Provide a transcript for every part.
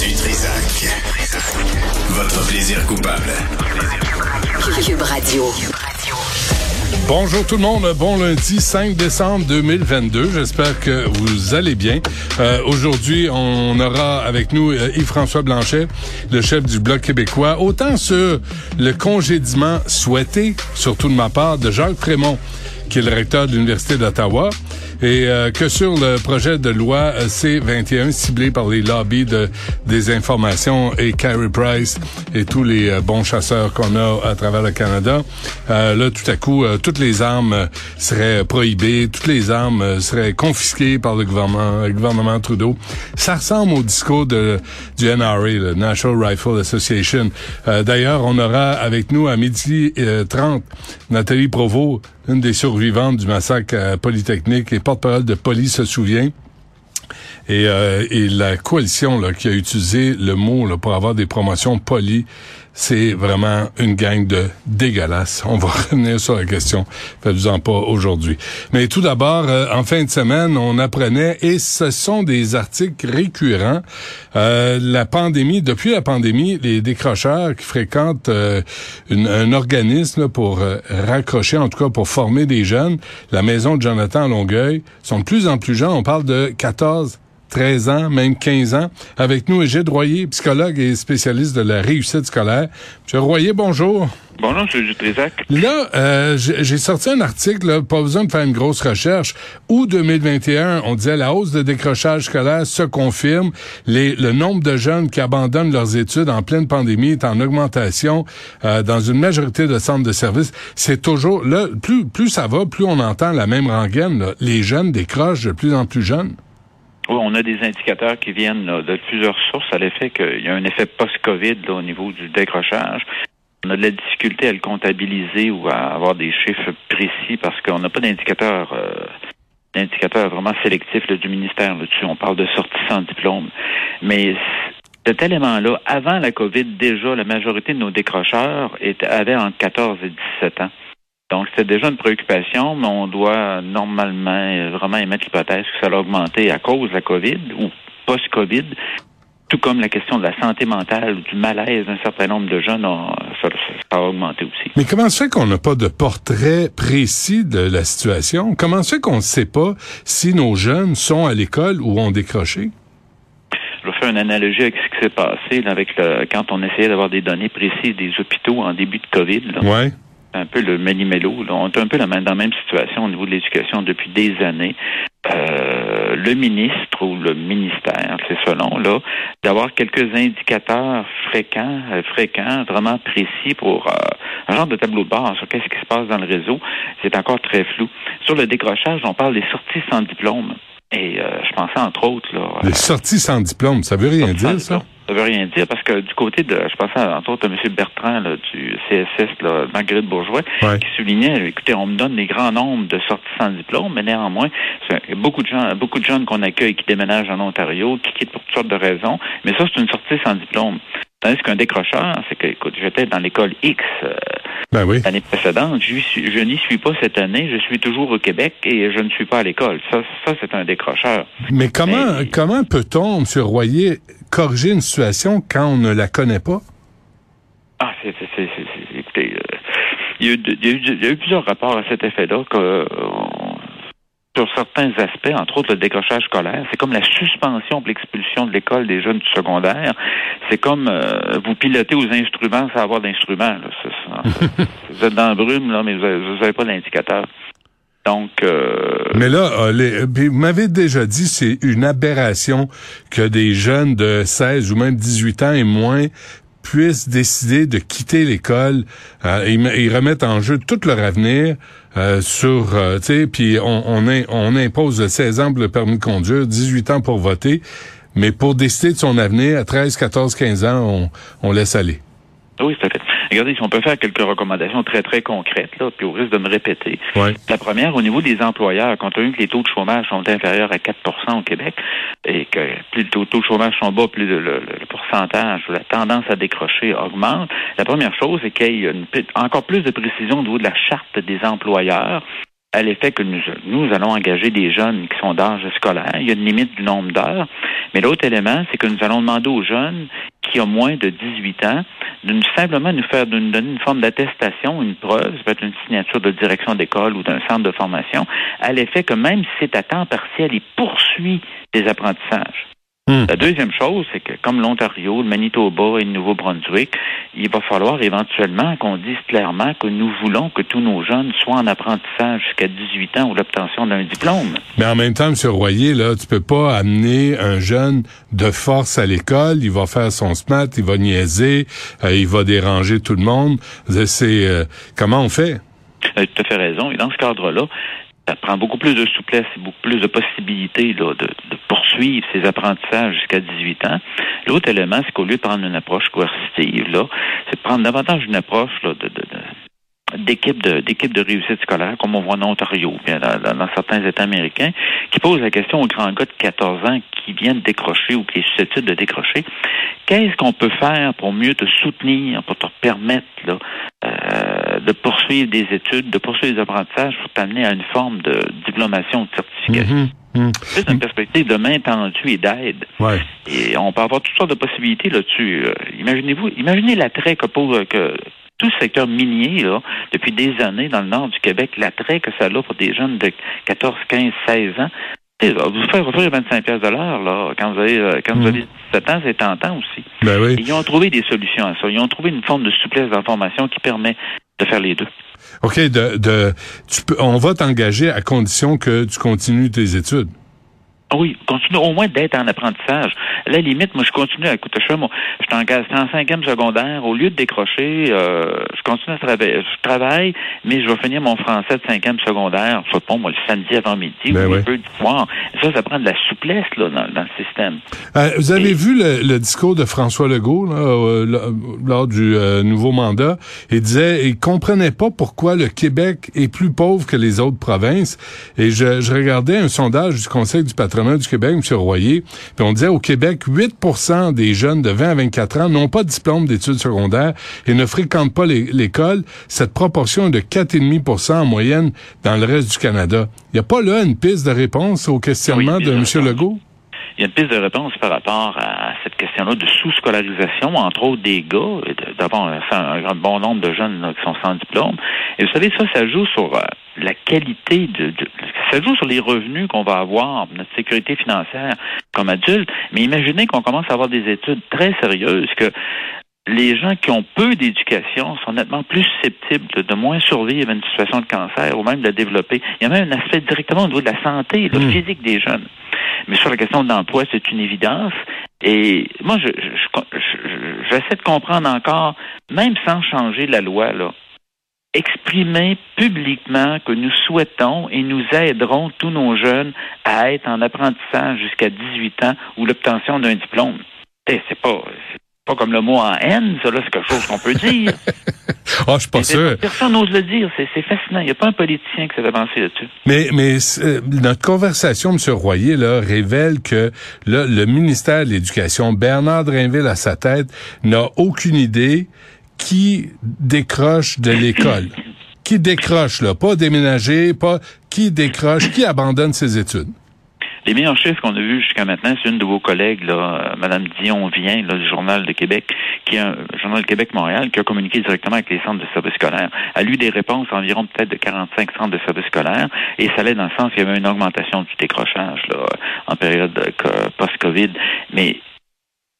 Du Trisac. Votre plaisir coupable. Cube Radio. Bonjour tout le monde, bon lundi 5 décembre 2022. J'espère que vous allez bien. Euh, Aujourd'hui, on aura avec nous euh, Yves-François Blanchet, le chef du Bloc québécois, autant sur le congédiement souhaité, surtout de ma part, de Jacques Frémont, qui est le recteur de l'Université d'Ottawa, et euh, que sur le projet de loi euh, C-21 ciblé par les lobbies de désinformation et Carrie Price et tous les euh, bons chasseurs qu'on a à travers le Canada. Euh, là, tout à coup, euh, toutes les armes seraient prohibées, toutes les armes seraient confisquées par le gouvernement, le gouvernement Trudeau. Ça ressemble au discours du NRA, le National Rifle Association. D'ailleurs, on aura avec nous à midi euh, 30 Nathalie Provost, une des survivantes du massacre à Polytechnique et porte-parole de Poly se souvient. Et, euh, et la coalition là, qui a utilisé le mot là, pour avoir des promotions polies, c'est vraiment une gang de dégueulasses. On va revenir sur la question. Faites-vous-en pas aujourd'hui. Mais tout d'abord, euh, en fin de semaine, on apprenait, et ce sont des articles récurrents, euh, la pandémie, depuis la pandémie, les décrocheurs qui fréquentent euh, un organisme pour euh, raccrocher, en tout cas pour former des jeunes, la maison de Jonathan Longueuil, sont de plus en plus jeunes. On parle de 14 13 ans, même 15 ans. Avec nous, Égide Royer, psychologue et spécialiste de la réussite scolaire. Monsieur Royer, bonjour. Bonjour, M. Dutrisac. Là, euh, j'ai j'ai sorti un article, là, pas besoin de faire une grosse recherche. Août 2021, on disait la hausse de décrochage scolaire se confirme. Les, le nombre de jeunes qui abandonnent leurs études en pleine pandémie est en augmentation euh, dans une majorité de centres de services. C'est toujours là, plus plus ça va, plus on entend la même rengaine. là. Les jeunes décrochent de plus en plus jeunes. Oui, on a des indicateurs qui viennent de plusieurs sources à l'effet qu'il y a un effet post-COVID là, au niveau du décrochage. On a de la difficulté à le comptabiliser ou à avoir des chiffres précis parce qu'on n'a pas d'indicateurs euh, d'indicateurs vraiment sélectifs là, du ministère là-dessus. On parle de sortie sans diplôme. Mais cet élément-là, avant la COVID, déjà, la majorité de nos décrocheurs étaient, avaient entre 14 et 17 ans. Donc, c'était déjà une préoccupation, mais on doit normalement vraiment émettre l'hypothèse que ça a augmenté à cause de la COVID ou post-COVID, tout comme la question de la santé mentale ou du malaise d'un certain nombre de jeunes, a- ça, ça a augmenté aussi. Mais comment se fait qu'on n'a pas de portrait précis de la situation? Comment se fait qu'on ne sait pas si nos jeunes sont à l'école ou ont décroché? Je vais faire une analogie avec ce qui s'est passé là, avec le, quand on essayait d'avoir des données précises des hôpitaux en début de COVID. Là. Ouais. Un peu le méli-mélo. On est un peu dans la même situation au niveau de l'éducation depuis des années. Euh, le ministre ou le ministère, c'est selon, là, d'avoir quelques indicateurs fréquents, euh, fréquents, vraiment précis pour euh, un genre de tableau de bord sur qu'est-ce qui se passe dans le réseau, c'est encore très flou. Sur le décrochage, on parle des sorties sans diplôme. Et euh, je pensais entre autres là, Les sorties sans diplôme, ça veut rien dire, ça? Ça veut rien dire parce que du côté de, je pensais entre autres à M. Bertrand là, du CSS, là, Marguerite Bourgeois, Ouais. qui soulignait, écoutez, on me donne des grands nombres de sorties sans diplôme, mais néanmoins, c'est- il y a beaucoup de gens, beaucoup de jeunes qu'on accueille qui déménagent en Ontario, qui quittent pour toutes sortes de raisons, mais ça, c'est une sortie sans diplôme. Tandis qu'un décrocheur, c'est que, écoute, j'étais dans l'école X euh, Ben oui. l'année précédente, je, n'y suis pas cette année, je suis toujours au Québec et je ne suis pas à l'école. Ça, ça c'est un décrocheur. Mais comment, Mais- comment peut-on, M. Royer, corriger une situation quand on ne la connaît pas? Ah, c'est, c'est, c'est, c'est- c'est- écoutez, euh, il, y a eu, de- il, y a eu, il y a eu plusieurs rapports à cet effet-là. Que, euh, sur certains aspects, entre autres le décrochage scolaire. C'est comme la suspension pour l'expulsion de l'école des jeunes du secondaire. C'est comme euh, vous pilotez aux instruments sans avoir d'instruments. vous êtes dans la brume, là, mais vous n'avez pas d'indicateur. Donc, euh... Mais là, euh, vous m'avez déjà dit c'est une aberration que des jeunes de 16 ou même 18 ans et moins puissent décider de quitter l'école. Euh, ils, remettent en jeu tout leur avenir euh, sur, tu sais, puis on, on, on impose 16 ans pour le permis de conduire, 18 ans pour voter, mais pour décider de son avenir, à 13, 14, 15 ans, on, on laisse aller. Oui, à fait. Regardez, si on peut faire quelques recommandations très, très concrètes, là, puis au risque de me répéter. La première, au niveau des employeurs, compte tenu que les taux de chômage sont inférieurs à 4% au Québec, et que plus les taux, de chômage sont bas, plus le, le, pourcentage ou la tendance à décrocher augmente, la première chose, c'est qu'il y ait encore plus de précision au niveau de la charte des employeurs à l'effet que nous, nous allons engager des jeunes qui sont d'âge scolaire. Il y a une limite du nombre d'heures. Mais l'autre élément, c'est que nous allons demander aux jeunes qui ont moins de 18 ans de nous, simplement nous faire de nous donner une forme d'attestation, une preuve, ça peut être une signature de direction d'école ou d'un centre de formation, à l'effet que même si c'est à temps partiel, il poursuit des apprentissages. Hmm. La deuxième chose, c'est que comme l'Ontario, le Manitoba et le Nouveau-Brunswick, il va falloir éventuellement qu'on dise clairement que nous voulons que tous nos jeunes soient en apprentissage jusqu'à 18 ans ou l'obtention d'un diplôme. Mais en même temps, M. Royer, là, tu peux pas amener un jeune de force à l'école. Il va faire son SMAT, il va niaiser, euh, il va déranger tout le monde. C'est euh, comment on fait? Euh, tu as fait raison. Et dans ce cadre-là, ça prend beaucoup plus de souplesse et beaucoup plus de possibilités là, de, poursuivre ses apprentissages jusqu'à 18 ans. L'autre élément, c'est qu'au lieu de prendre une approche coercitive, là, c'est de prendre davantage une approche là, de, de, d'équipe de d'équipe de réussite scolaire, comme on voit en Ontario, bien dans, certains États américains, qui posent la question aux grands gars de 14 ans qui viennent décrocher ou qui sont susceptibles de décrocher, qu'est-ce qu'on peut faire pour mieux te soutenir, pour te permettre là, euh, de poursuivre des études, de poursuivre des apprentissages pour t'amener à une forme de diplomation de certification? Mm-hmm. Mm-hmm. C'est une perspective de main tendue et d'aide. Ouais. Et on peut avoir toutes sortes de possibilités là-dessus. Euh, imaginez-vous, imaginez l'attrait que, pose, que tout le secteur minier, là, depuis des années dans le nord du Québec, l'attrait que ça a pour des jeunes de 14, 15, 16 ans, vous faire offrir 25 pièces de l'heure, là, quand vous avez, euh, quand vous avez 17 ans, c'est tentant aussi. Ben oui. ils ont trouvé des solutions à ça. Ils ont trouvé une forme de souplesse d'information qui permet de faire les deux. OK, de, de, tu peux, on va t'engager à condition que tu continues tes études. Oui, continue au moins d'être en apprentissage. À la limite, moi, je continue à écouter je suis en, en cinquième secondaire. Au lieu de décrocher, euh, je continue à travailler. Je travaille, mais je vais finir mon français de cinquième secondaire, sais pas, moi, le samedi avant midi ben ou le peu du soir. Ça, ça prend de la souplesse là, dans, le système. Euh, vous avez vu le, discours de François Legault là, euh, lors du euh, nouveau mandat? Il disait, il comprenait pas pourquoi le Québec est plus pauvre que les autres provinces. Et je, je regardais un sondage du Conseil du du Québec, M. Royer, puis on disait au Québec, 8% des jeunes de 20 à 24 ans n'ont pas de diplôme d'études secondaires et ne fréquentent pas l'école. Cette proportion est de 4,5% en moyenne dans le reste du Canada. Il n'y a pas là une piste de réponse au questionnement de M. Legault? Il y a une piste de réponse par rapport à cette question-là de sous-scolarisation, entre autres des gars, d'avoir un, un, bon nombre de jeunes qui sont sans diplôme. Et vous savez, ça, ça joue sur euh, la qualité de, ça joue sur les revenus qu'on va avoir, notre sécurité financière comme adulte. Mais imaginez qu'on commence à avoir des études très sérieuses que les gens qui ont peu d'éducation sont nettement plus susceptibles de, moins survivre à une situation de cancer ou même de la développer. Il y a même un aspect directement au niveau de la santé, le hmm. physique des jeunes. Mais sur la question de l'emploi, c'est une évidence. Et moi, je, j'essaie de comprendre encore, même sans changer la loi, là, exprimer publiquement que nous souhaitons et nous aiderons tous nos jeunes à être en apprentissage jusqu'à 18 ans ou l'obtention d'un diplôme. Eh, c'est pas, pas comme le mot en haine, ça là, c'est quelque chose qu'on peut dire. Ah, je suis pas sûr. Personne n'ose le dire, c'est fascinant. Il n'y a pas un politicien qui s'est avancé là-dessus. Mais, mais euh, notre conversation, M. Royer, là, révèle que le ministère de l'Éducation, Bernard Drinville à sa tête, n'a aucune idée qui décroche de l'école. qui décroche, là, pas déménager, pas qui décroche, qui abandonne ses études? Les meilleurs chiffres qu'on a vus jusqu'à maintenant, c'est une de vos collègues, là, Mme Dion Vient, là, du Journal de Québec, qui est un Journal de Québec-Montréal, qui a communiqué directement avec les centres de services scolaires. Elle a eu des réponses environ peut-être de 45 centres de services scolaires, et ça allait dans le sens qu'il y avait une augmentation du décrochage là, en période post-COVID. Mais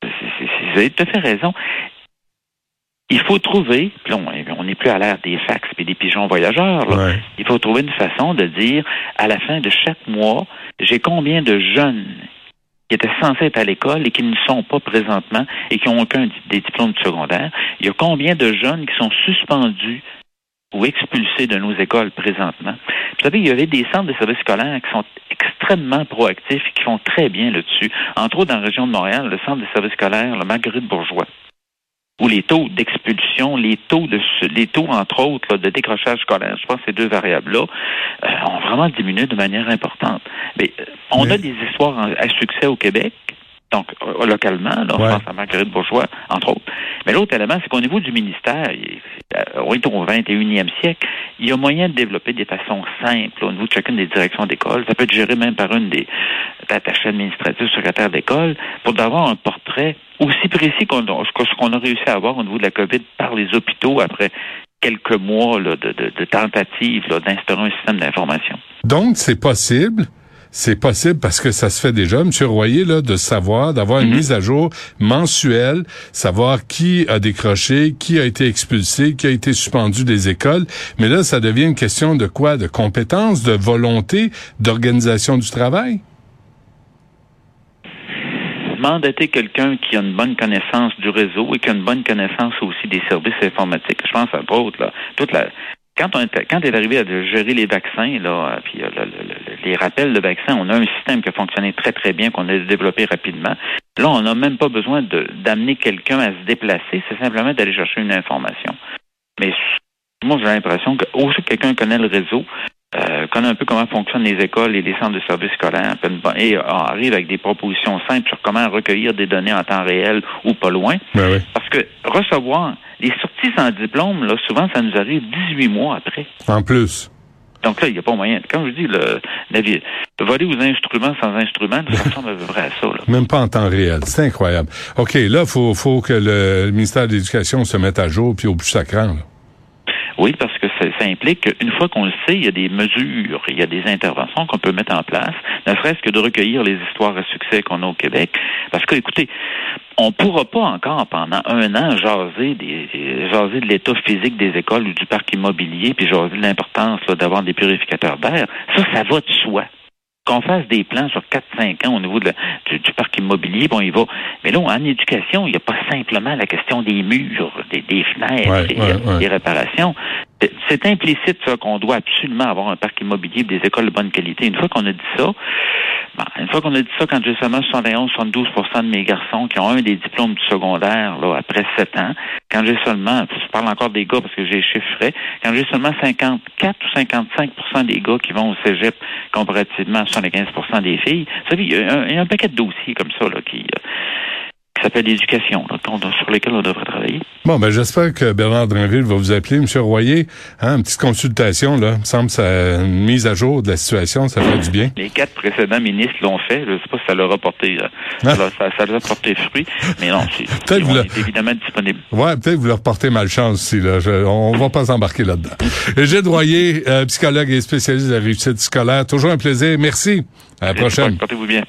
vous avez tout à fait raison. Il faut trouver, on n'est plus à l'ère des fax et des pigeons voyageurs. Il faut trouver une façon de dire à la fin de chaque mois, j'ai combien de jeunes qui étaient censés être à l'école et qui ne sont pas présentement et qui n'ont aucun des diplômes de secondaire. Il y a combien de jeunes qui sont suspendus ou expulsés de nos écoles présentement. Vous savez, il y avait des centres de services scolaires qui sont extrêmement proactifs et qui font très bien là-dessus. Entre autres, dans la région de Montréal, le centre de services scolaires, le Marguerite Bourgeois, où les taux d'expulsion, les taux de les taux, entre autres, de décrochage scolaire, je pense que ces deux variables-là, euh, ont vraiment diminué de manière importante. Mais euh, on a des histoires à succès au Québec donc euh, localement, là, je pense à Marguerite Bourgeois, entre autres. Mais l'autre élément, c'est qu'au niveau du ministère, on est au 21e siècle, il y a moyen de développer des façons simples au niveau de chacune des directions d'école. Ça peut être géré même par une des attachés administratifs, secrétaires d'école, pour avoir un portrait aussi précis qu'on que ce qu'on a réussi à avoir au niveau de la COVID par les hôpitaux après quelques mois de, de tentatives d'instaurer un système d'information. Donc, c'est possible c'est possible parce que ça se fait déjà, Monsieur Royer, là, de savoir, d'avoir une mhm. mise à jour mensuelle, savoir qui a décroché, qui a été expulsé, qui a été suspendu des écoles. Mais là, ça devient une question de quoi? De compétences, de volonté, d'organisation du travail? mandater quelqu'un qui a une bonne connaissance du réseau et qui a une bonne connaissance aussi des services informatiques. Je pense à autres, là, toute la, quand on est, quand est arrivé à gérer les vaccins, là, puis euh, les rappels de vaccins, on a un système qui a fonctionné très très bien, qu'on a développé rapidement. Là, on n'a même pas besoin d'amener quelqu'un à se déplacer, c'est simplement d'aller chercher une information. Mais moi, j'ai l'impression que aussi quelqu'un connaît le réseau, euh, connaît un peu comment fonctionnent les écoles et les centres de services scolaires et euh, arrive avec des propositions simples sur comment recueillir des données en temps réel ou pas loin. Ben Parce que recevoir les sorties sans diplôme, là, souvent, ça nous arrive 18 mois après. En plus. Donc là, il n'y a pas moyen. Quand je dis le, le voler aux instruments sans instruments, ça ressemble à peu près à ça. Là. Même pas en temps réel. C'est incroyable. OK, là, il faut, faut que le ministère de l'Éducation se mette à jour puis au plus sacrant. Là. Oui, parce que ça, implique qu'une fois qu'on le sait, il y a des mesures, il y a des interventions qu'on peut mettre en place, ne serait-ce que de recueillir les histoires à succès qu'on a au Québec. Parce que, écoutez, on ne pourra pas encore pendant un an jaser, des, jaser de l'état physique des écoles ou du parc immobilier, puis jaser de l'importance d'avoir des purificateurs d'air. Ça, ça va de soi qu'on fasse des plans sur 4-5 ans au niveau de du, parc immobilier, bon, il va. Mais là, en éducation, il n'y a pas simplement la question des murs, des, fenêtres, et, des réparations. C'est implicite, ça, qu'on doit absolument avoir un parc immobilier des écoles de bonne qualité. Une fois qu'on a dit ça, ben, une fois qu'on a dit ça, quand j'ai seulement 71, 72% de mes garçons qui ont un des diplômes du secondaire, là, après 7 ans, quand j'ai seulement, je parle encore des gars parce que j'ai chiffré, quand j'ai seulement 54 ou 55% des gars qui vont au cégep comparativement à 75% des filles, vous savez, il y, a un, paquet de dossiers comme ça, là, qui, euh, qui s'appelle l'éducation, sur lesquels on devrait travailler. Bon, ben j'espère que Bernard Drinville va vous appeler, M. Royer. Hein, une petite consultation, là. Il me semble que ça, une mise à jour de la situation, ça fait du bien. Les quatre précédents ministres l'ont fait. Je ne sais pas si ça leur a porté, euh, ah. ça, ça, leur a porté fruit, mais non, c'est évidemment disponible. Ouais, peut-être que vous leur portez malchance aussi, là. on va pas s'embarquer là-dedans. Eugène Royer, euh, psychologue et spécialiste de la réussite scolaire. Toujours un plaisir. Merci. À la prochaine. Portez-vous bien.